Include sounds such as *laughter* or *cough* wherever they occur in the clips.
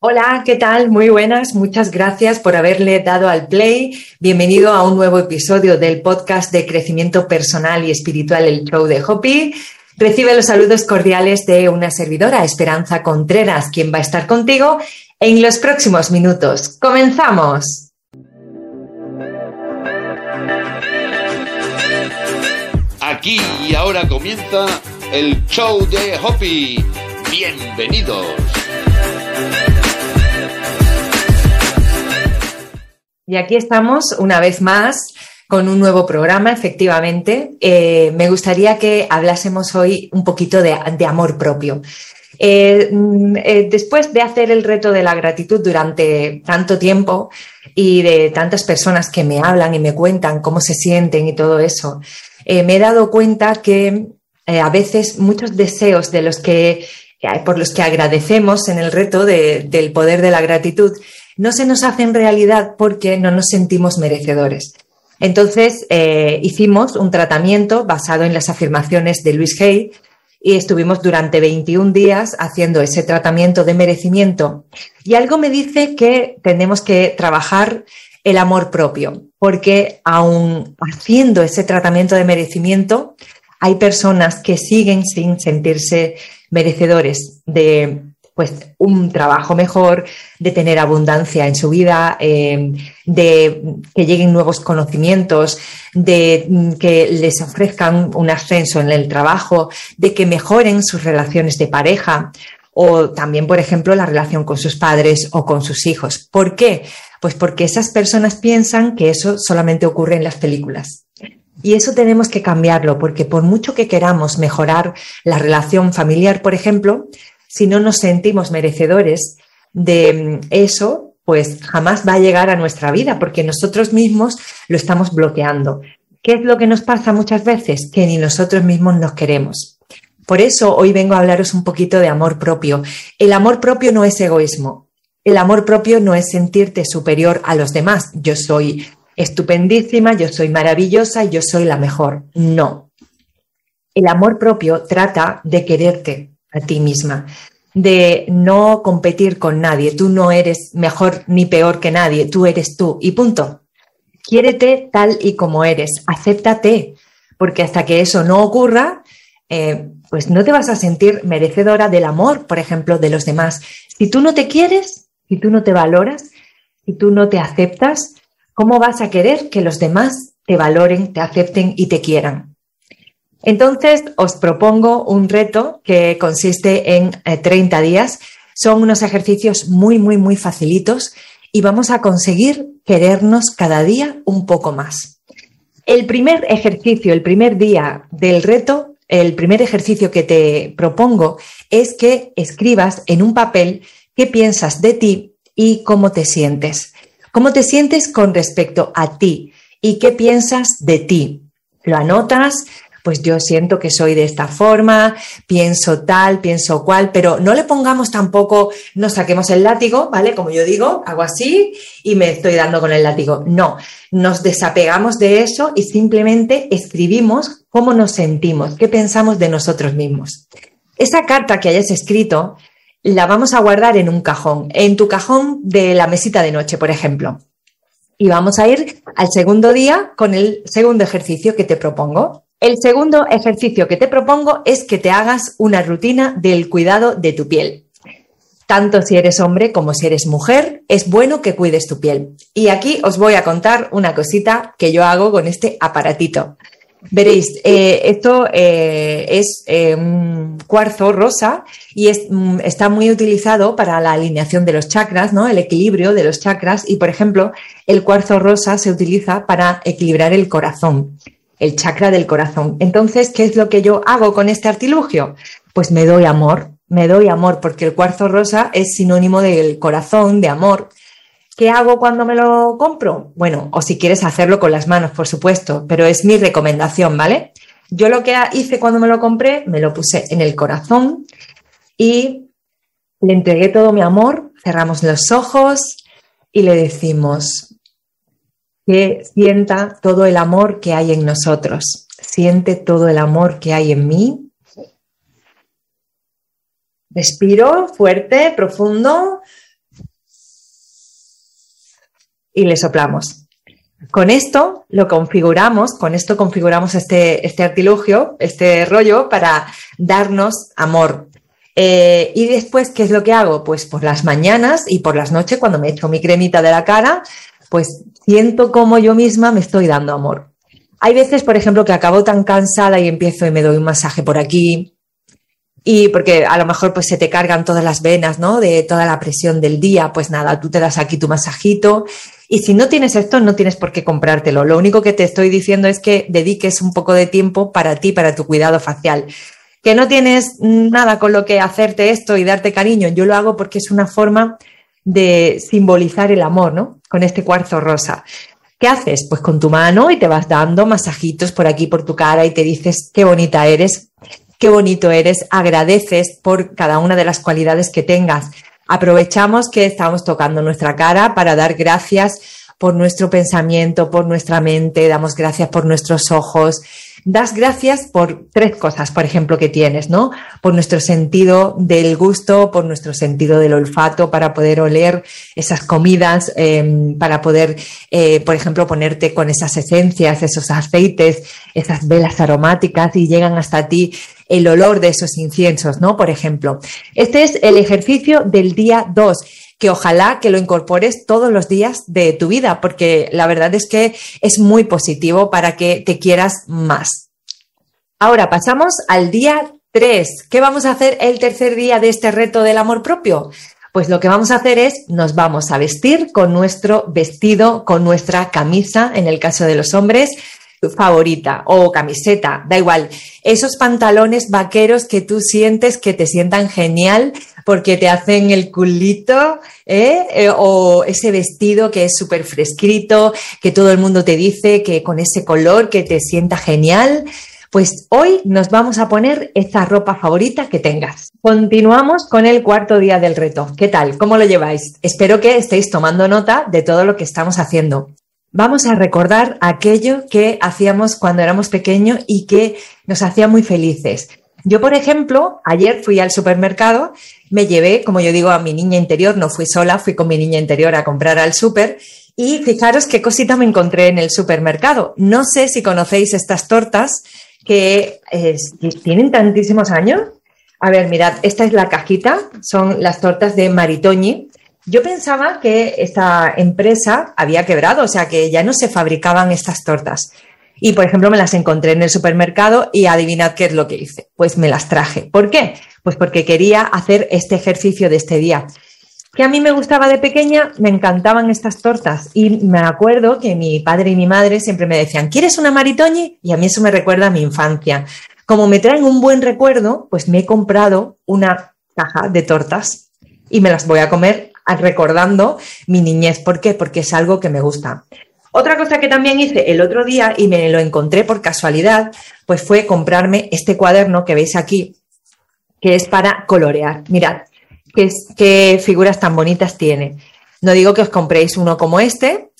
Hola, ¿qué tal? Muy buenas, muchas gracias por haberle dado al play. Bienvenido a un nuevo episodio del podcast de crecimiento personal y espiritual, el show de Hopi. Recibe los saludos cordiales de una servidora, Esperanza Contreras, quien va a estar contigo en los próximos minutos. ¡Comenzamos! Aquí y ahora comienza el show de Hopi. Bienvenidos. Y aquí estamos una vez más con un nuevo programa, efectivamente. Eh, me gustaría que hablásemos hoy un poquito de, amor propio. Eh, mm, eh, después de hacer el reto de la gratitud durante tanto tiempo y de tantas personas que me hablan y me cuentan cómo se sienten y todo eso, me he dado cuenta que a veces muchos deseos de los que, por los que agradecemos en el reto del poder de la gratitud no se nos hacen realidad porque no nos sentimos merecedores. Entonces eh, hicimos un tratamiento basado en las afirmaciones de Luis Hay y estuvimos durante 21 días haciendo ese tratamiento de merecimiento. Y algo me dice que tenemos que trabajar el amor propio, porque aún haciendo ese tratamiento de merecimiento, hay personas que siguen sin sentirse merecedores de pues un trabajo mejor, de tener abundancia en su vida, eh, de que lleguen nuevos conocimientos, de mm, que les ofrezcan un ascenso en el trabajo, de que mejoren sus relaciones de pareja o también, por ejemplo, la relación con sus padres o con sus hijos. ¿Por qué? Pues porque esas personas piensan que eso solamente ocurre en las películas. Y eso tenemos que cambiarlo, porque por mucho que queramos mejorar la relación familiar, por ejemplo, si no nos sentimos merecedores de eso, pues jamás va a llegar a nuestra vida porque nosotros mismos lo estamos bloqueando. ¿Qué es lo que nos pasa muchas veces? Que ni nosotros mismos nos queremos. Por eso hoy vengo a hablaros un poquito de amor propio. El amor propio no es egoísmo. El amor propio no es sentirte superior a los demás. Yo soy estupendísima, yo soy maravillosa, yo soy la mejor. No. El amor propio trata de quererte, a ti misma, de no competir con nadie. Tú no eres mejor ni peor que nadie, tú eres tú y punto. Quiérete tal y como eres, acéptate, porque hasta que eso no ocurra, eh, pues no te vas a sentir merecedora del amor, por ejemplo, de los demás. Si tú no te quieres, si tú no te valoras, si tú no te aceptas, ¿cómo vas a querer que los demás te valoren, te acepten y te quieran? Entonces, os propongo un reto que consiste en 30 eh, días. Son unos ejercicios muy, muy, muy facilitos y vamos a conseguir querernos cada día un poco más. El primer ejercicio, el primer día del reto, el primer ejercicio que te propongo es que escribas en un papel qué piensas de ti y cómo te sientes. ¿Cómo te sientes con respecto a ti y qué piensas de ti? Lo anotas, pues yo siento que soy de esta forma, pienso tal, pienso cual, pero no le pongamos tampoco, no saquemos el látigo, ¿vale? Como yo digo, hago así y me estoy dando con el látigo. No, nos desapegamos de eso y simplemente escribimos cómo nos sentimos, qué pensamos de nosotros mismos. Esa carta que hayas escrito la vamos a guardar en un cajón, en tu cajón de la mesita de noche, por ejemplo. Y vamos a ir al segundo día con el segundo ejercicio que te propongo. El segundo ejercicio que te propongo es que te hagas una rutina del cuidado de tu piel. Tanto si eres hombre como si eres mujer, es bueno que cuides tu piel. Y aquí os voy a contar una cosita que yo hago con este aparatito. Veréis, eh, esto eh, es eh, un cuarzo rosa y mm, está muy utilizado para la alineación de los chakras, ¿no? El equilibrio de los chakras. Y, por ejemplo, el cuarzo rosa se utiliza para equilibrar el corazón el chakra del corazón. Entonces, ¿qué es lo que yo hago con este artilugio? Pues me doy amor, me doy amor, porque el cuarzo rosa es sinónimo del corazón, de amor. ¿Qué hago cuando me lo compro? Bueno, o si quieres hacerlo con las manos, por supuesto, pero es mi recomendación, ¿vale? Yo lo que hice cuando me lo compré, me lo puse en el corazón y le entregué todo mi amor, cerramos los ojos y le decimos, que sienta todo el amor que hay en nosotros. Siente todo el amor que hay en mí. Respiro fuerte, profundo. y le soplamos. Con esto lo configuramos, con esto configuramos este, este artilugio, este rollo para darnos amor. Eh, y después, ¿qué es lo que hago? Pues por las mañanas y por las noches, cuando me echo mi cremita de la cara, pues siento como yo misma me estoy dando amor. Hay veces, por ejemplo, que acabo tan cansada y empiezo y me doy un masaje por aquí, y porque a lo mejor pues se te cargan todas las venas, ¿no? De toda la presión del día, pues nada, tú te das aquí tu masajito y si no tienes esto no tienes por qué comprártelo. Lo único que te estoy diciendo es que dediques un poco de tiempo para ti, para tu cuidado facial. Que no tienes nada con lo que hacerte esto y darte cariño, yo lo hago porque es una forma de simbolizar el amor, ¿no? Con este cuarzo rosa. ¿Qué haces? Pues con tu mano y te vas dando masajitos por aquí, por tu cara y te dices qué bonita eres, qué bonito eres, agradeces por cada una de las cualidades que tengas. Aprovechamos que estamos tocando nuestra cara para dar gracias por nuestro pensamiento, por nuestra mente, damos gracias por nuestros ojos, das gracias por tres cosas, por ejemplo, que tienes, ¿no? Por nuestro sentido del gusto, por nuestro sentido del olfato, para poder oler esas comidas, em, para poder, eh, por ejemplo, ponerte con esas esencias, esos aceites, esas velas aromáticas y llegan hasta ti el olor de esos inciensos, ¿no? Por ejemplo, este es el ejercicio del día 2 que ojalá que lo incorpores todos los días de tu vida, porque la verdad es que es muy positivo para que te quieras más. Ahora pasamos al día 3. ¿Qué vamos a hacer el tercer día de este reto del amor propio? Pues lo que vamos a hacer es nos vamos a vestir con nuestro vestido, con nuestra camisa, en el caso de los hombres, favorita o camiseta, da igual. Esos pantalones vaqueros que tú sientes que te sientan genial porque te hacen el culito, ¿eh? Eh, o ese vestido que es súper fresquito, que todo el mundo te dice que con ese color que te sienta genial. Pues hoy nos vamos a poner esta ropa favorita que tengas. Continuamos con el cuarto día del reto. ¿Qué tal? ¿Cómo lo lleváis? Espero que estéis tomando nota de todo lo que estamos haciendo. Vamos a recordar aquello que hacíamos cuando éramos pequeños y que nos hacía muy felices. Yo, por ejemplo, ayer fui al supermercado, me llevé, como yo digo, a mi niña interior, no fui sola, fui con mi niña interior a comprar al súper y fijaros qué cosita me encontré en el supermercado. No sé si conocéis estas tortas que tienen tantísimos años. A ver, mirad, esta es la cajita, son las tortas de Maritoñi. Yo pensaba que esta empresa había quebrado, o sea que ya no se fabricaban estas tortas. Y, por ejemplo, me las encontré en el supermercado y adivinad qué es lo que hice. Pues me las traje. ¿Por qué? Pues porque quería hacer este ejercicio de este día. Que a mí me gustaba de pequeña, me encantaban estas tortas. Y me acuerdo que mi padre y mi madre siempre me decían, ¿quieres una maritoñi? Y a mí eso me recuerda a mi infancia. Como me traen un buen recuerdo, pues me he comprado una caja de tortas y me las voy a comer recordando mi niñez. ¿Por qué? Porque es algo que me gusta. Otra cosa que también hice el otro día y me lo encontré por casualidad, pues fue comprarme este cuaderno que veis aquí, que es para colorear. Mirad, qué, qué figuras tan bonitas tiene. No digo que os compréis uno como este,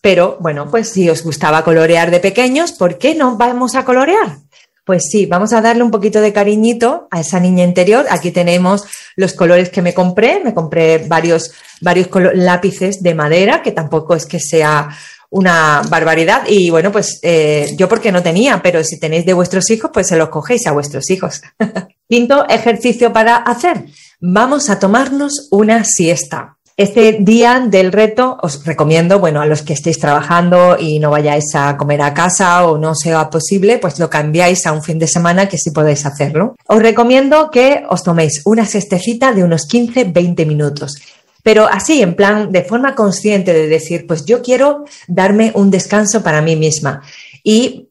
pero bueno, pues si os gustaba colorear de pequeños, ¿por qué no vamos a colorear? Pues sí, vamos a darle un poquito de cariñito a esa niña interior. Aquí tenemos los colores que me compré. Me compré varios, varios lápices de madera, que tampoco es que sea una barbaridad. Y bueno, pues eh, yo porque no tenía, pero si tenéis de vuestros hijos, pues se los cogéis a vuestros hijos. *laughs* Quinto ejercicio para hacer. Vamos a tomarnos una siesta. Este día del reto os recomiendo, bueno, a los que estéis trabajando y no vayáis a comer a casa o no sea posible, pues lo cambiáis a un fin de semana que sí podéis hacerlo. Os recomiendo que os toméis una siestecita de unos 15-20 minutos. Pero así, en plan, de forma consciente de decir, pues yo quiero darme un descanso para mí misma y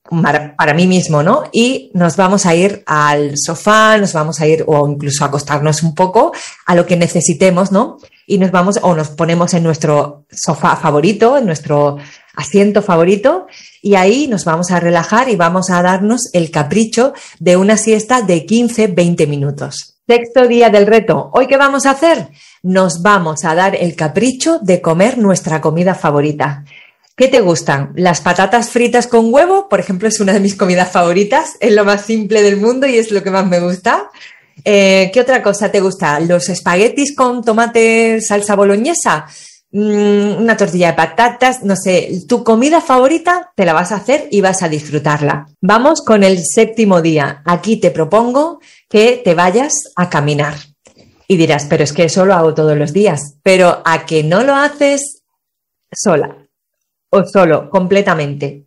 para, mí mismo, ¿no? Y nos vamos a ir al sofá, nos vamos a ir o incluso a acostarnos un poco a lo que necesitemos, ¿no? Y nos vamos o nos ponemos en nuestro sofá favorito, en nuestro asiento favorito y ahí nos vamos a relajar y vamos a darnos el capricho de una siesta de 15-20 minutos. Sexto día del reto. ¿Hoy qué vamos a hacer? Nos vamos a dar el capricho de comer nuestra comida favorita. ¿Qué te gustan? ¿Las patatas fritas con huevo? Por ejemplo, es una de mis comidas favoritas. Es lo más simple del mundo y es lo que más me gusta. Eh, ¿Qué otra cosa te gusta? ¿Los espaguetis con tomate salsa boloñesa? mm, una tortilla de patatas, no sé, tu comida favorita te la vas a hacer y vas a disfrutarla. Vamos con el séptimo día. Aquí te propongo que te vayas a caminar. Y dirás, pero es que eso lo hago todos los días. Pero a que no lo haces sola o solo, completamente.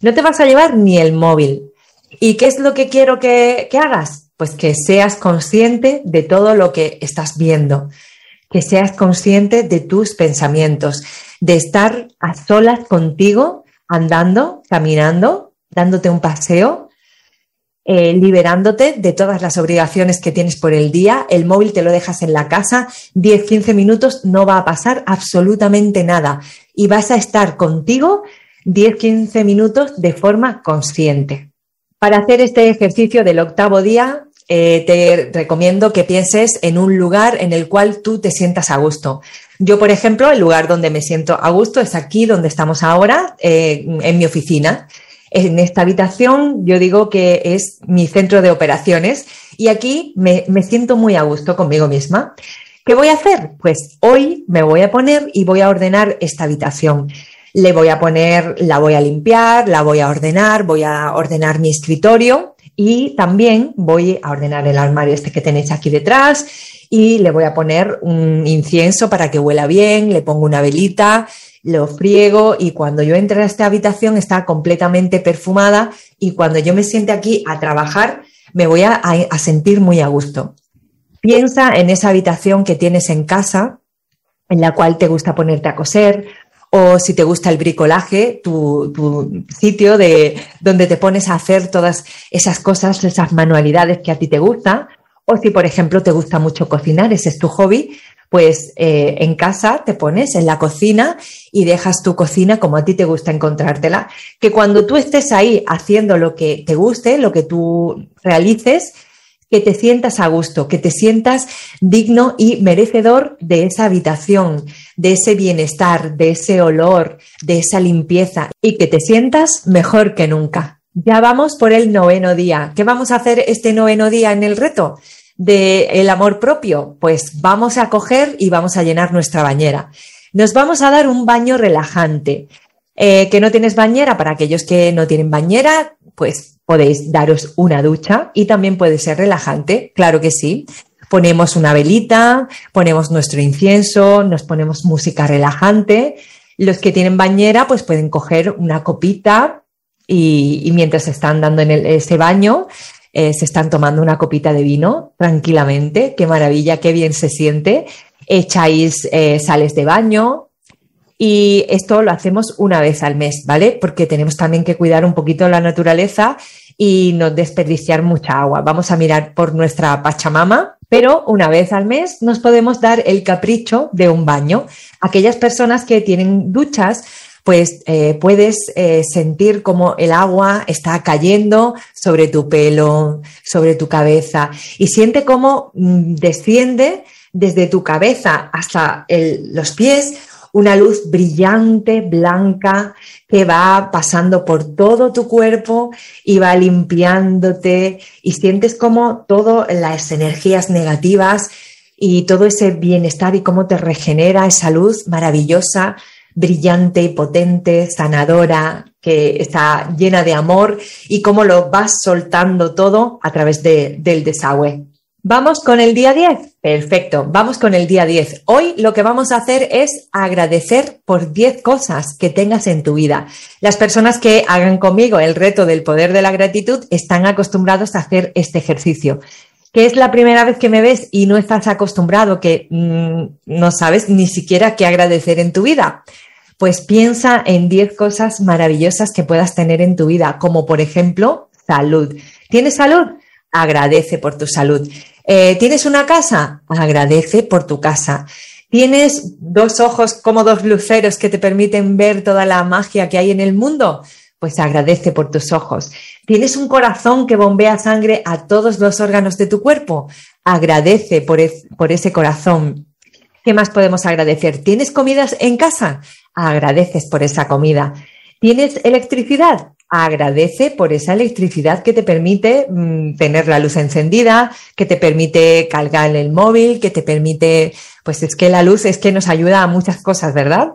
No te vas a llevar ni el móvil. ¿Y qué es lo que quiero que, que hagas? Pues que seas consciente de todo lo que estás viendo, que seas consciente de tus pensamientos, de estar a solas contigo, andando, caminando, dándote un paseo eh, liberándote de todas las obligaciones que tienes por el día. El móvil te lo dejas en la casa, 10, 15 minutos, no va a pasar absolutamente nada y vas a estar contigo 10, 15 minutos de forma consciente. Para hacer este ejercicio del octavo día, eh, te recomiendo que pienses en un lugar en el cual tú te sientas a gusto. Yo, por ejemplo, el lugar donde me siento a gusto es aquí donde estamos ahora, eh, en mi oficina. En esta habitación yo digo que es mi centro de operaciones y aquí me, siento muy a gusto conmigo misma. ¿Qué voy a hacer? Pues hoy me voy a poner y voy a ordenar esta habitación. Le voy a poner, la voy a limpiar, la voy a ordenar, voy a ordenar mi escritorio y también voy a ordenar el armario este que tenéis aquí detrás y le voy a poner un incienso para que huela bien, le pongo una velita lo friego y cuando yo entre a esta habitación está completamente perfumada y cuando yo me siente aquí a trabajar me voy a, sentir muy a gusto. Piensa en esa habitación que tienes en casa en la cual te gusta ponerte a coser o si te gusta el bricolaje, tu, tu, sitio de donde te pones a hacer todas esas cosas, esas manualidades que a ti te gustan, o si por ejemplo te gusta mucho cocinar, ese es tu hobby, pues eh, en casa te pones en la cocina y dejas tu cocina como a ti te gusta encontrártela. Que cuando tú estés ahí haciendo lo que te guste, lo que tú realices, que te sientas a gusto, que te sientas digno y merecedor de esa habitación, de ese bienestar, de ese olor, de esa limpieza y que te sientas mejor que nunca. Ya vamos por el noveno día. ¿Qué vamos a hacer este noveno día en el reto? del amor propio? Pues vamos a coger y vamos a llenar nuestra bañera. Nos vamos a dar un baño relajante. Eh, que no tienes bañera, para aquellos que no tienen bañera, pues podéis daros una ducha y también puede ser relajante, claro que sí. Ponemos una velita, ponemos nuestro incienso, nos ponemos música relajante. Los que tienen bañera, pues pueden coger una copita y, mientras están dando en ese baño, eh, se están tomando una copita de vino tranquilamente, qué maravilla, qué bien se siente, echáis eh, sales de baño y esto lo hacemos una vez al mes, ¿vale? Porque tenemos también que cuidar un poquito la naturaleza y no desperdiciar mucha agua. Vamos a mirar por nuestra Pachamama, pero una vez al mes nos podemos dar el capricho de un baño. Aquellas personas que tienen duchas pues eh, puedes eh, sentir como el agua está cayendo sobre tu pelo, sobre tu cabeza y siente cómo mm, desciende desde tu cabeza hasta los pies una luz brillante, blanca, que va pasando por todo tu cuerpo y va limpiándote y sientes como todas las energías negativas y todo ese bienestar y cómo te regenera esa luz maravillosa brillante y potente, sanadora, que está llena de amor y cómo lo vas soltando todo a través del desagüe. Vamos con el día 10. Perfecto, vamos con el día 10. Hoy lo que vamos a hacer es agradecer por 10 cosas que tengas en tu vida. Las personas que hagan conmigo el reto del poder de la gratitud están acostumbrados a hacer este ejercicio que es la primera vez que me ves y no estás acostumbrado, que mm, no sabes ni siquiera qué agradecer en tu vida pues piensa en 10 cosas maravillosas que puedas tener en tu vida, como por ejemplo salud. ¿Tienes salud? Agradece por tu salud. Eh, ¿Tienes una casa? Agradece por tu casa. ¿Tienes dos ojos como dos luceros que te permiten ver toda la magia que hay en el mundo? Pues agradece por tus ojos. ¿Tienes un corazón que bombea sangre a todos los órganos de tu cuerpo? Agradece por, por ese corazón. ¿Qué más podemos agradecer? ¿Tienes comidas en casa? agradeces por esa comida. ¿Tienes electricidad? Agradece por esa electricidad que te permite mm, tener la luz encendida, que te permite cargar el móvil, que te permite, pues es que la luz es que nos ayuda a muchas cosas, ¿verdad?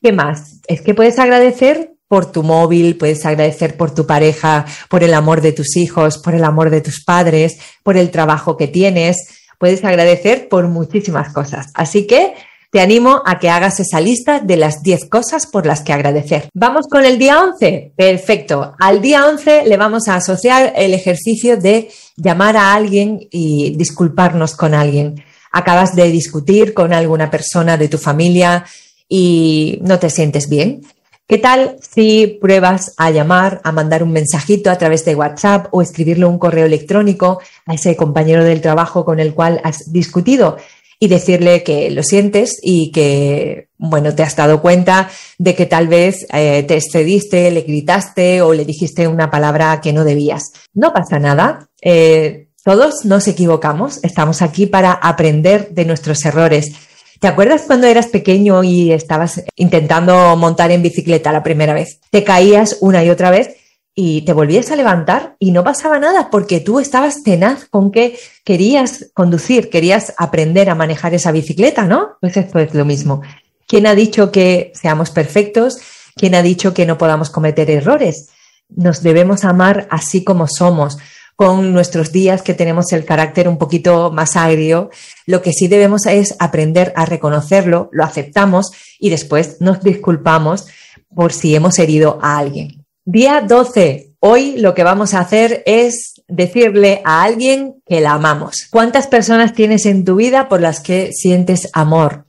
¿Qué más? Es que puedes agradecer por tu móvil, puedes agradecer por tu pareja, por el amor de tus hijos, por el amor de tus padres, por el trabajo que tienes, puedes agradecer por muchísimas cosas. Así que te animo a que hagas esa lista de las 10 cosas por las que agradecer. Vamos con el día 11. Perfecto. Al día 11 le vamos a asociar el ejercicio de llamar a alguien y disculparnos con alguien. Acabas de discutir con alguna persona de tu familia y no te sientes bien. ¿Qué tal si pruebas a llamar, a mandar un mensajito a través de WhatsApp o escribirle un correo electrónico a ese compañero del trabajo con el cual has discutido y decirle que lo sientes y que, bueno, te has dado cuenta de que tal vez eh, te excediste, le gritaste o le dijiste una palabra que no debías. No pasa nada. Eh, todos nos equivocamos. Estamos aquí para aprender de nuestros errores. ¿Te acuerdas cuando eras pequeño y estabas intentando montar en bicicleta la primera vez? Te caías una y otra vez y te volvías a levantar y no pasaba nada porque tú estabas tenaz con que querías conducir, querías aprender a manejar esa bicicleta, ¿no? Pues esto es lo mismo. ¿Quién ha dicho que seamos perfectos? ¿Quién ha dicho que no podamos cometer errores? Nos debemos amar así como somos, con nuestros días que tenemos el carácter un poquito más agrio. Lo que sí debemos es aprender a reconocerlo, lo aceptamos y después nos disculpamos por si hemos herido a alguien. Día 12. Hoy lo que vamos a hacer es decirle a alguien que la amamos. ¿Cuántas personas tienes en tu vida por las que sientes amor?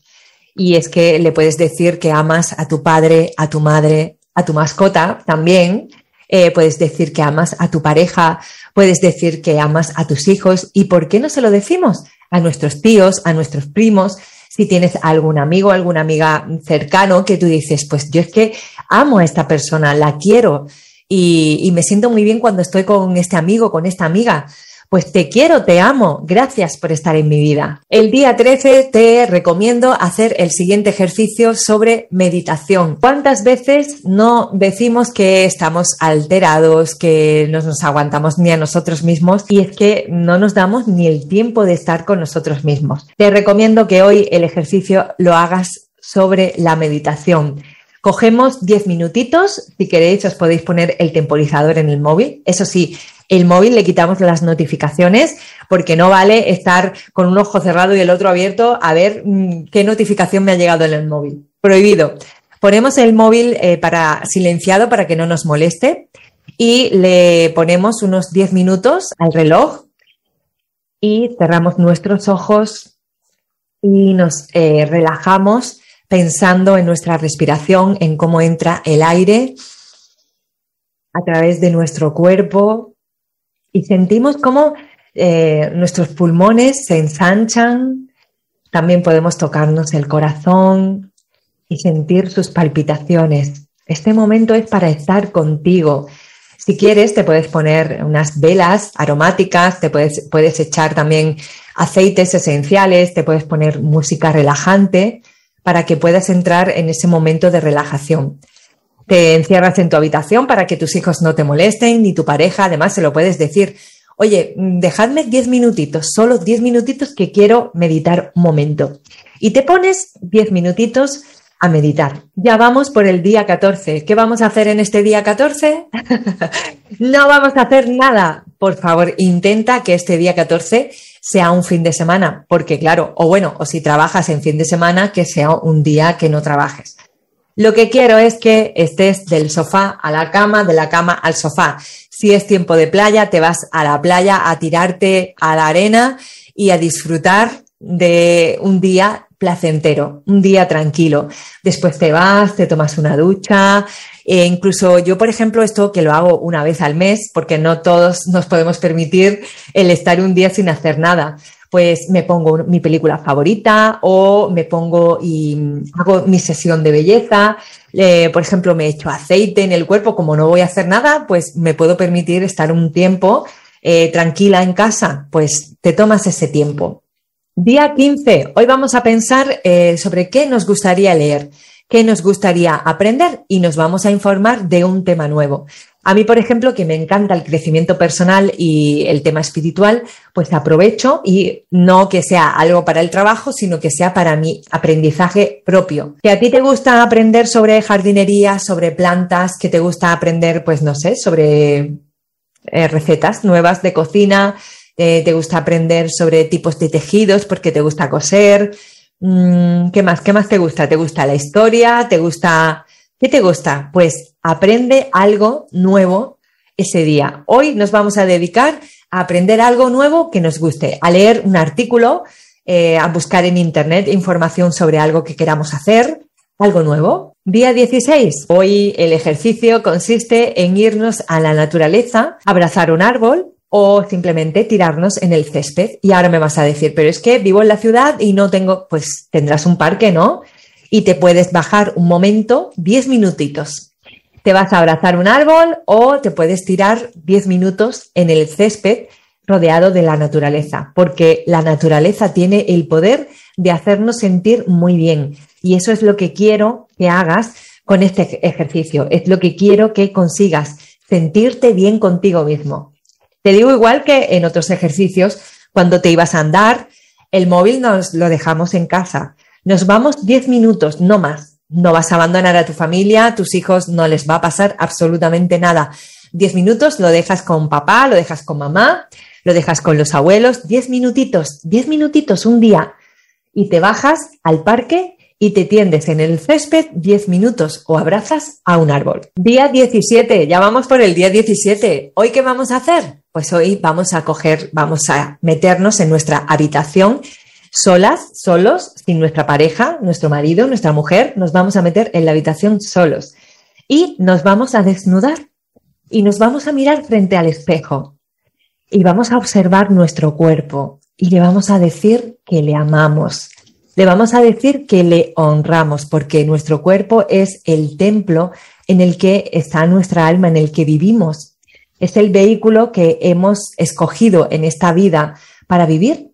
Y es que le puedes decir que amas a tu padre, a tu madre, a tu mascota también. Eh, puedes decir que amas a tu pareja, puedes decir que amas a tus hijos. ¿Y por qué no se lo decimos? A nuestros tíos, a nuestros primos, si tienes algún amigo, alguna amiga cercano que tú dices, pues yo es que amo a esta persona, la quiero y, y me siento muy bien cuando estoy con este amigo, con esta amiga pues te quiero, te amo, gracias por estar en mi vida. El día 13 te recomiendo hacer el siguiente ejercicio sobre meditación. ¿Cuántas veces no decimos que estamos alterados, que no nos aguantamos ni a nosotros mismos y es que no nos damos ni el tiempo de estar con nosotros mismos? Te recomiendo que hoy el ejercicio lo hagas sobre la meditación. Cogemos 10 minutitos, si queréis os podéis poner el temporizador en el móvil. Eso sí, el móvil le quitamos las notificaciones porque no vale estar con un ojo cerrado y el otro abierto a ver mm, qué notificación me ha llegado en el móvil. Prohibido. Ponemos el móvil eh, para silenciado para que no nos moleste y le ponemos unos 10 minutos al reloj y cerramos nuestros ojos y nos eh, relajamos pensando en nuestra respiración, en cómo entra el aire a través de nuestro cuerpo y sentimos cómo eh, nuestros pulmones se ensanchan, también podemos tocarnos el corazón y sentir sus palpitaciones. Este momento es para estar contigo. Si quieres, te puedes poner unas velas aromáticas, te puedes, puedes echar también aceites esenciales, te puedes poner música relajante para que puedas entrar en ese momento de relajación. Te encierras en tu habitación para que tus hijos no te molesten, ni tu pareja, además se lo puedes decir. Oye, dejadme 10 minutitos, solo 10 minutitos que quiero meditar un momento. Y te pones 10 minutitos a meditar. Ya vamos por el día 14. ¿Qué vamos a hacer en este día 14? *laughs* no vamos a hacer nada. Por favor, intenta que este día 14 sea un fin de semana, porque claro, o bueno, o si trabajas en fin de semana, que sea un día que no trabajes. Lo que quiero es que estés del sofá a la cama, de la cama al sofá. Si es tiempo de playa, te vas a la playa a tirarte a la arena y a disfrutar de un día placentero, un día tranquilo. Después te vas, te tomas una ducha. E incluso yo, por ejemplo, esto que lo hago una vez al mes, porque no todos nos podemos permitir el estar un día sin hacer nada pues me pongo mi película favorita o me pongo y hago mi sesión de belleza. por ejemplo, me echo aceite en el cuerpo, como no voy a hacer nada, pues me puedo permitir estar un tiempo eh, tranquila en casa, pues te tomas ese tiempo. Día 15. Hoy vamos a pensar eh, sobre qué nos gustaría leer. que nos gustaría aprender y nos vamos a informar de un tema nuevo. A mí, por ejemplo, que me encanta el crecimiento personal y el tema espiritual, pues aprovecho y no que sea algo para el trabajo, sino que sea para mi aprendizaje propio. Que a ti te gusta aprender sobre jardinería, sobre plantas, que te gusta aprender, pues no sé, sobre eh, recetas nuevas de cocina, eh, te gusta aprender sobre tipos de tejidos porque te gusta coser. Mm, ¿Qué más? ¿Qué más te gusta? ¿Te gusta la historia? ¿Te gusta ¿Qué te gusta? Pues aprende algo nuevo ese día. Hoy nos vamos a dedicar a aprender algo nuevo que nos guste, a leer un artículo, eh, a buscar en Internet información sobre algo que queramos hacer, algo nuevo. Día 16. Hoy el ejercicio consiste en irnos a la naturaleza, abrazar un árbol o simplemente tirarnos en el césped. Y ahora me vas a decir, pero es que vivo en la ciudad y no tengo, pues tendrás un parque, ¿no? Y te puedes bajar un momento, 10 minutitos. Te vas a abrazar un árbol o te puedes tirar 10 minutos en el césped rodeado de la naturaleza, porque la naturaleza tiene el poder de hacernos sentir muy bien. Y eso es lo que quiero que hagas con este ejercicio, es lo que quiero que consigas, sentirte bien contigo mismo. Te digo igual que en otros ejercicios, cuando te ibas a andar, el móvil nos lo dejamos en casa. Nos vamos 10 minutos, no más. No vas a abandonar a tu familia, a tus hijos no les va a pasar absolutamente nada. 10 minutos lo dejas con papá, lo dejas con mamá, lo dejas con los abuelos, 10 minutitos, 10 minutitos un día. Y te bajas al parque y te tiendes en el césped 10 minutos o abrazas a un árbol. Día 17, ya vamos por el día 17. ¿Hoy qué vamos a hacer? Pues hoy vamos a coger, vamos a meternos en nuestra habitación solas, solos, sin nuestra pareja, nuestro marido, nuestra mujer, nos vamos a meter en la habitación solos y nos vamos a desnudar y nos vamos a mirar frente al espejo y vamos a observar nuestro cuerpo y le vamos a decir que le amamos. Le vamos a decir que le honramos porque nuestro cuerpo es el templo en el que está nuestra alma, en el que vivimos. Es el vehículo que hemos escogido en esta vida para vivir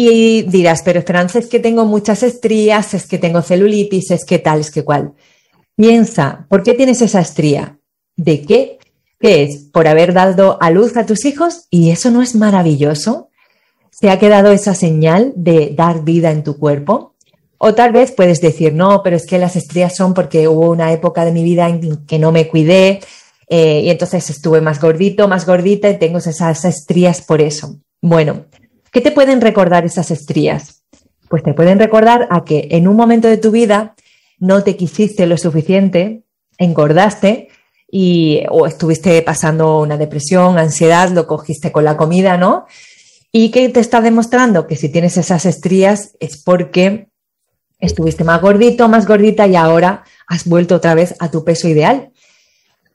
y dirás, pero Esperanza, es que tengo muchas estrías, es que tengo celulitis, es que tal, es que cual. Piensa, ¿por qué tienes esa estría? ¿De qué? ¿Qué es? ¿Por haber dado a luz a tus hijos? ¿Y eso no es maravilloso? ¿Se ha quedado esa señal de dar vida en tu cuerpo? O tal vez puedes decir, no, pero es que las estrías son porque hubo una época de mi vida en que no me cuidé eh, y entonces estuve más gordito, más gordita y tengo esas estrías por eso. Bueno, ¿Qué te pueden recordar esas estrías? Pues te pueden recordar a que en un momento de tu vida no te quisiste lo suficiente, engordaste y o estuviste pasando una depresión, ansiedad, lo cogiste con la comida, ¿no? Y que te está demostrando que si tienes esas estrías es porque estuviste más gordito, más gordita y ahora has vuelto otra vez a tu peso ideal.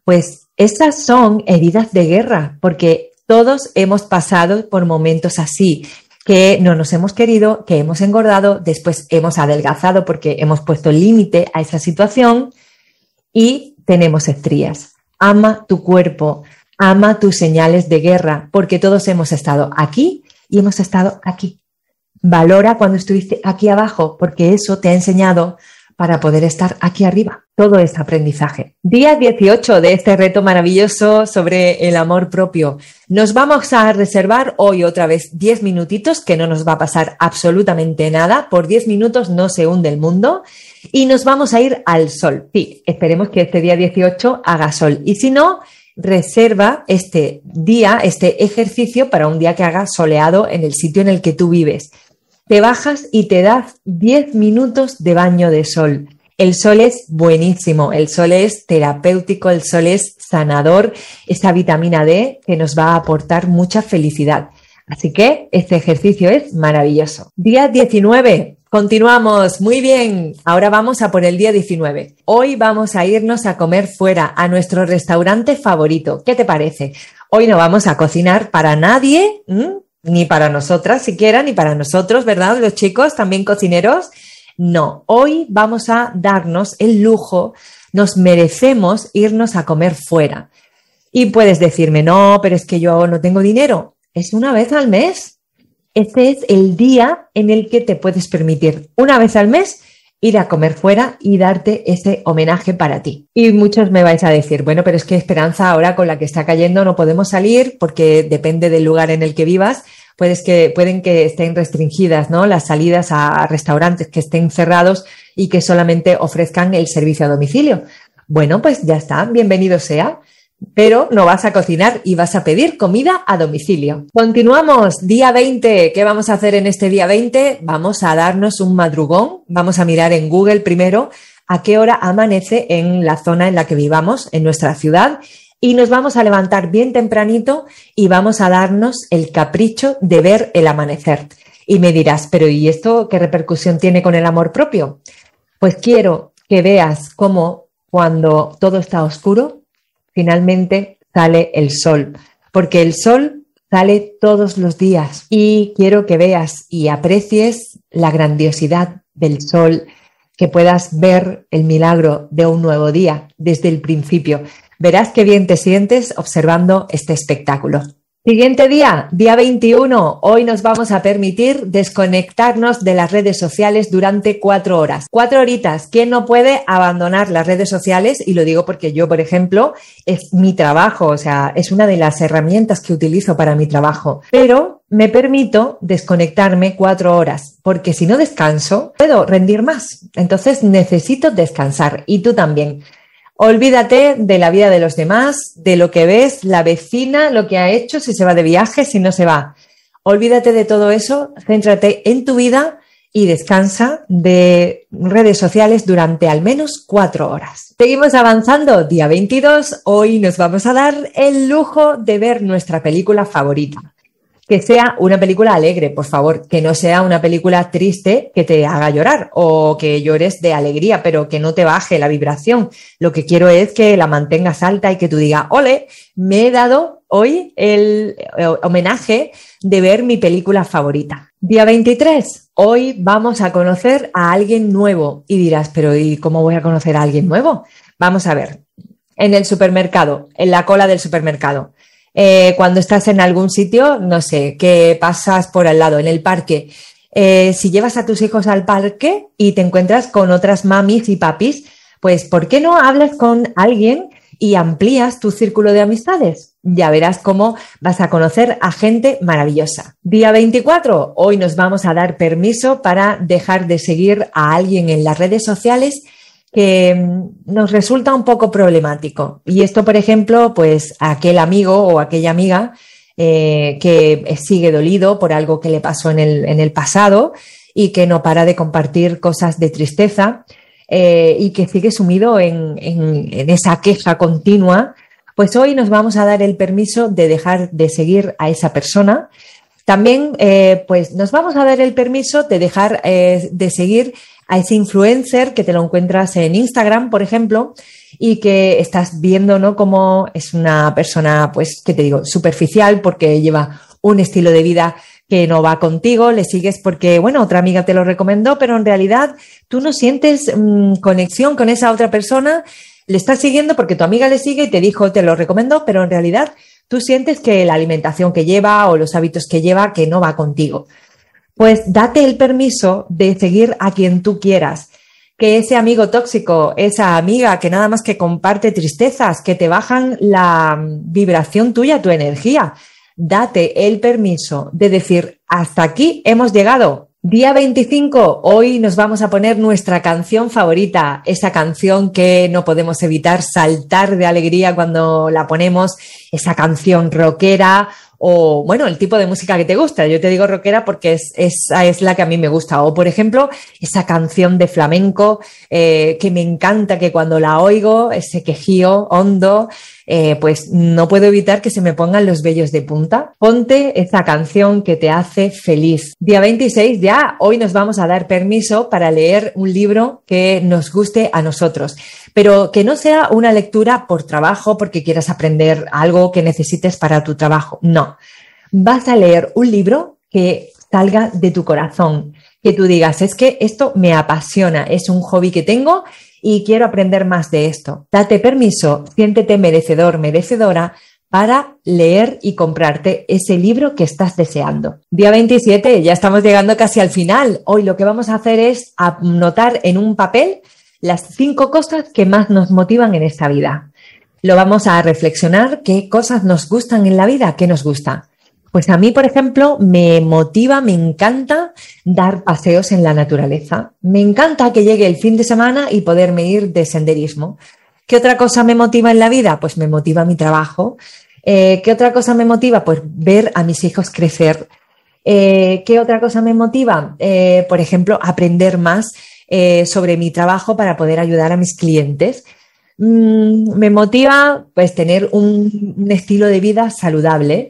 Pues esas son heridas de guerra, porque todos hemos pasado por momentos así, que no nos hemos querido, que hemos engordado, después hemos adelgazado porque hemos puesto límite a esa situación y tenemos estrías. Ama tu cuerpo, ama tus señales de guerra, porque todos hemos estado aquí y hemos estado aquí. Valora cuando estuviste aquí abajo, porque eso te ha enseñado para poder estar aquí arriba. Todo es aprendizaje. Día 18 de este reto maravilloso sobre el amor propio. Nos vamos a reservar hoy otra vez 10 minutitos, que no nos va a pasar absolutamente nada. Por 10 minutos no se hunde el mundo. Y nos vamos a ir al sol. Sí, esperemos que este día 18 haga sol. Y si no, reserva este día, este ejercicio para un día que haga soleado en el sitio en el que tú vives te bajas y te das 10 minutos de baño de sol. El sol es buenísimo, el sol es terapéutico, el sol es sanador, esa vitamina D que nos va a aportar mucha felicidad. Así que este ejercicio es maravilloso. Día 19. Continuamos. Muy bien. Ahora vamos a por el día 19. Hoy vamos a irnos a comer fuera a nuestro restaurante favorito. ¿Qué te parece? Hoy no vamos a cocinar para nadie ni para nosotras siquiera, ni para nosotros, ¿verdad? Los chicos, también cocineros. No, hoy vamos a darnos el lujo, nos merecemos irnos a comer fuera. Y puedes decirme, no, pero es que yo no tengo dinero. Es una vez al mes. Este es el día en el que te puedes permitir una vez al mes ir a comer fuera y darte ese homenaje para ti. Y muchos me vais a decir, bueno, pero es que Esperanza ahora con la que está cayendo no podemos salir porque depende del lugar en el que vivas, puedes que, pueden que estén restringidas, ¿no? Las salidas a restaurantes que estén cerrados y que solamente ofrezcan el servicio a domicilio. Bueno, pues ya está, bienvenido sea pero no vas a cocinar y vas a pedir comida a domicilio. Continuamos, día 20. ¿Qué vamos a hacer en este día 20? Vamos a darnos un madrugón, vamos a mirar en Google primero a qué hora amanece en la zona en la que vivamos, en nuestra ciudad, y nos vamos a levantar bien tempranito y vamos a darnos el capricho de ver el amanecer. Y me dirás, pero ¿y esto qué repercusión tiene con el amor propio? Pues quiero que veas cómo cuando todo está oscuro, finalmente sale el sol, porque el sol sale todos los días y quiero que veas y aprecies la grandiosidad del sol, que puedas ver el milagro de un nuevo día desde el principio. Verás qué bien te sientes observando este espectáculo. Siguiente día, día 21. Hoy nos vamos a permitir desconectarnos de las redes sociales durante cuatro horas. Cuatro horitas. ¿Quién no puede abandonar las redes sociales? Y lo digo porque yo, por ejemplo, es mi trabajo, o sea, es una de las herramientas que utilizo para mi trabajo. Pero me permito desconectarme cuatro horas, porque si no descanso, puedo rendir más. Entonces necesito descansar y tú también. Olvídate de la vida de los demás, de lo que ves, la vecina, lo que ha hecho, si se va de viaje, si no se va. Olvídate de todo eso, céntrate en tu vida y descansa de redes sociales durante al menos cuatro horas. Seguimos avanzando, día 22. Hoy nos vamos a dar el lujo de ver nuestra película favorita que sea una película alegre, por favor, que no sea una película triste que te haga llorar o que llores de alegría, pero que no te baje la vibración. Lo que quiero es que la mantengas alta y que tú digas, ole, me he dado hoy el eh, homenaje de ver mi película favorita. Día 23, hoy vamos a conocer a alguien nuevo y dirás, pero ¿y cómo voy a conocer a alguien nuevo? Vamos a ver, en el supermercado, en la cola del supermercado. Eh, cuando estás en algún sitio, no sé, que pasas por al lado, en el parque. Eh, si llevas a tus hijos al parque y te encuentras con otras mamis y papis, pues ¿por qué no hablas con alguien y amplías tu círculo de amistades? Ya verás cómo vas a conocer a gente maravillosa. Día 24, hoy nos vamos a dar permiso para dejar de seguir a alguien en las redes sociales que mm, nos resulta un poco problemático. Y esto, por ejemplo, pues aquel amigo o aquella amiga eh, que sigue dolido por algo que le pasó en el, en el pasado y que no para de compartir cosas de tristeza eh, y que sigue sumido en, en, esa queja continua, pues hoy nos vamos a dar el permiso de dejar de seguir a esa persona. También, eh, pues nos vamos a dar el permiso de dejar de seguir a ese influencer que te lo encuentras en Instagram, por ejemplo, y que estás viendo, ¿no? Como es una persona, pues, que te digo, superficial porque lleva un estilo de vida que no va contigo, le sigues porque, bueno, otra amiga te lo recomendó, pero en realidad tú no sientes mm, conexión con esa otra persona, le estás siguiendo porque tu amiga le sigue y te dijo, te lo recomendó, pero en realidad tú sientes que la alimentación que lleva o los hábitos que lleva que no va contigo pues date el permiso de seguir a quien tú quieras. Que ese amigo tóxico, esa amiga que nada más que comparte tristezas, que te bajan la vibración tuya, tu energía, date el permiso de decir, hasta aquí hemos llegado. Día 25, hoy nos vamos a poner nuestra canción favorita, esa canción que no podemos evitar saltar de alegría cuando la ponemos, esa canción rockera o bueno, el tipo de música que te gusta. Yo te digo rockera porque es, esa es la que a mí me gusta. O por ejemplo, esa canción de flamenco eh, que me encanta, que cuando la oigo, ese quejío hondo, eh, pues no puedo evitar que se me pongan los vellos de punta. Ponte esa canción que te hace feliz. Día 26 ya, hoy nos vamos a dar permiso para leer un libro que nos guste a nosotros pero que no sea una lectura por trabajo, porque quieras aprender algo que necesites para tu trabajo. No. Vas a leer un libro que salga de tu corazón, que tú digas, es que esto me apasiona, es un hobby que tengo y quiero aprender más de esto. Date permiso, siéntete merecedor, merecedora para leer y comprarte ese libro que estás deseando. Día 27, ya estamos llegando casi al final. Hoy lo que vamos a hacer es anotar en un papel las cinco cosas que más nos motivan en esta vida. Lo vamos a reflexionar, qué cosas nos gustan en la vida, qué nos gusta. Pues a mí, por ejemplo, me motiva, me encanta dar paseos en la naturaleza. Me encanta que llegue el fin de semana y poderme ir de senderismo. ¿Qué otra cosa me motiva en la vida? Pues me motiva mi trabajo, eh, ¿Qué otra cosa me motiva? Pues ver a mis hijos crecer. Eh, ¿Qué otra cosa me motiva? Eh, por ejemplo, aprender más sobre mi trabajo para poder ayudar a mis clientes. Mm, me motiva pues tener un, un, estilo de vida saludable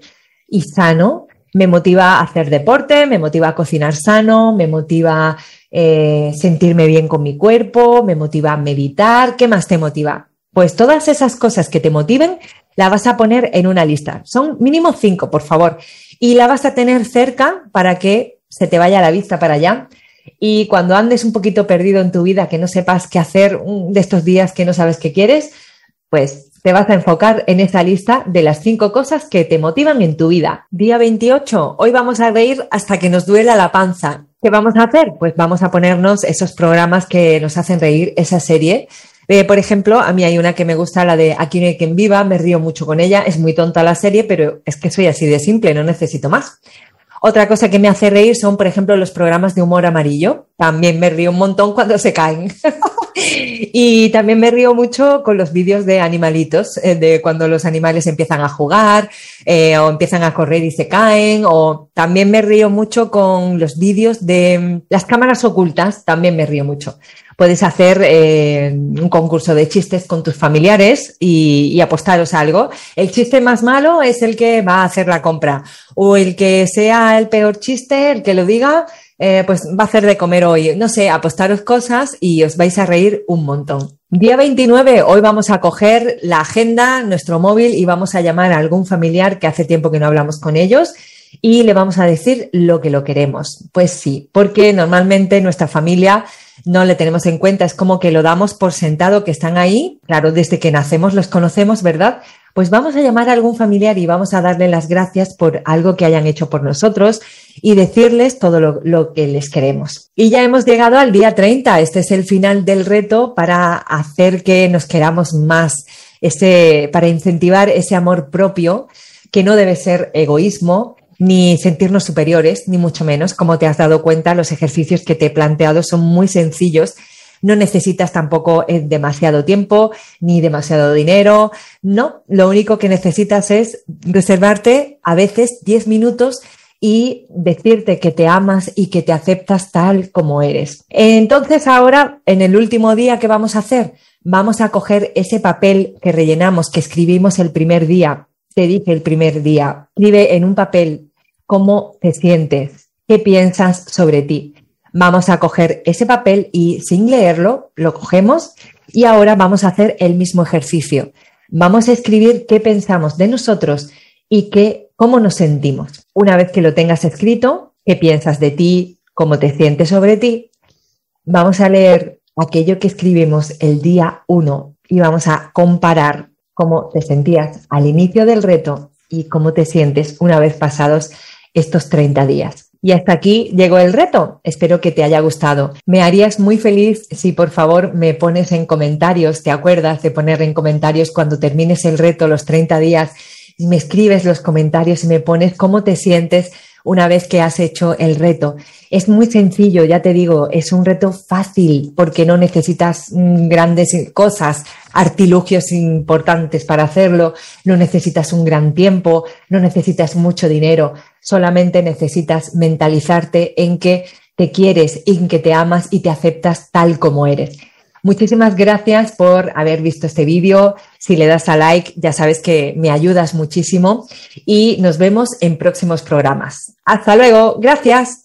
y sano. Me motiva a hacer deporte, me motiva a cocinar sano, me motiva sentirme bien con mi cuerpo, me motiva a meditar. ¿Qué más te motiva? Pues todas esas cosas que te motiven la vas a poner en una lista. Son mínimo cinco, por favor. Y la vas a tener cerca para que se te vaya la vista para allá. Y cuando andes un poquito perdido en tu vida, que no sepas qué hacer de estos días que no sabes qué quieres, pues te vas a enfocar en esa lista de las cinco cosas que te motivan en tu vida. Día 28, hoy vamos a reír hasta que nos duela la panza. ¿Qué vamos a hacer? Pues vamos a ponernos esos programas que nos hacen reír, esa serie eh, por ejemplo, a mí hay una que me gusta, la de Aquí no hay quien viva, me río mucho con ella, es muy tonta la serie, pero es que soy así de simple, no necesito más. Otra cosa que me hace reír son, por ejemplo, los programas de humor amarillo. También me río un montón cuando se caen. *laughs* *laughs* y también me río mucho con los vídeos de animalitos, eh, de cuando los animales empiezan a jugar eh, o empiezan a correr y se caen. O también me río mucho con los vídeos de mm, las cámaras ocultas. También me río mucho puedes hacer eh, un concurso de chistes con tus familiares y, apostaros algo. El chiste más malo es el que va a hacer la compra o el que sea el peor chiste, el que lo diga, eh, pues va a hacer de comer hoy. No sé, apostaros cosas y os vais a reír un montón. Día 29, hoy vamos a coger la agenda, nuestro móvil y vamos a llamar a algún familiar que hace tiempo que no hablamos con ellos y le vamos a decir lo que lo queremos. Pues sí, porque normalmente nuestra familia no le tenemos en cuenta, es como que lo damos por sentado que están ahí, claro, desde que nacemos los conocemos, ¿verdad? Pues vamos a llamar a algún familiar y vamos a darle las gracias por algo que hayan hecho por nosotros y decirles todo lo, que les queremos. Y ya hemos llegado al día 30, este es el final del reto para hacer que nos queramos más, ese, para incentivar ese amor propio que no debe ser egoísmo, ni sentirnos superiores, ni mucho menos. Como te has dado cuenta, los ejercicios que te he planteado son muy sencillos. No necesitas tampoco eh, demasiado tiempo ni demasiado dinero. No, lo único que necesitas es reservarte a veces 10 minutos y decirte que te amas y que te aceptas tal como eres. Entonces ahora, en el último día, ¿qué vamos a hacer? Vamos a coger ese papel que rellenamos, que escribimos el primer día te dije el primer día, escribe en un papel cómo te sientes, qué piensas sobre ti. Vamos a coger ese papel y sin leerlo, lo cogemos y ahora vamos a hacer el mismo ejercicio. Vamos a escribir qué pensamos de nosotros y qué, cómo nos sentimos. Una vez que lo tengas escrito, qué piensas de ti, cómo te sientes sobre ti, vamos a leer aquello que escribimos el día 1 y vamos a comparar cómo te sentías al inicio del reto y cómo te sientes una vez pasados estos 30 días. Y hasta aquí llegó el reto. Espero que te haya gustado. Me harías muy feliz si por favor me pones en comentarios, te acuerdas de poner en comentarios cuando termines el reto, los 30 días, y me escribes los comentarios y me pones cómo te sientes una vez que has hecho el reto. Es muy sencillo, ya te digo, es un reto fácil porque no necesitas mm, grandes cosas, artilugios importantes para hacerlo, no necesitas un gran tiempo, no necesitas mucho dinero, solamente necesitas mentalizarte en que te quieres, en que te amas y te aceptas tal como eres. Muchísimas gracias por haber visto este vídeo. Si le das a like, ya sabes que me ayudas muchísimo y nos vemos en próximos programas. Hasta luego. Gracias.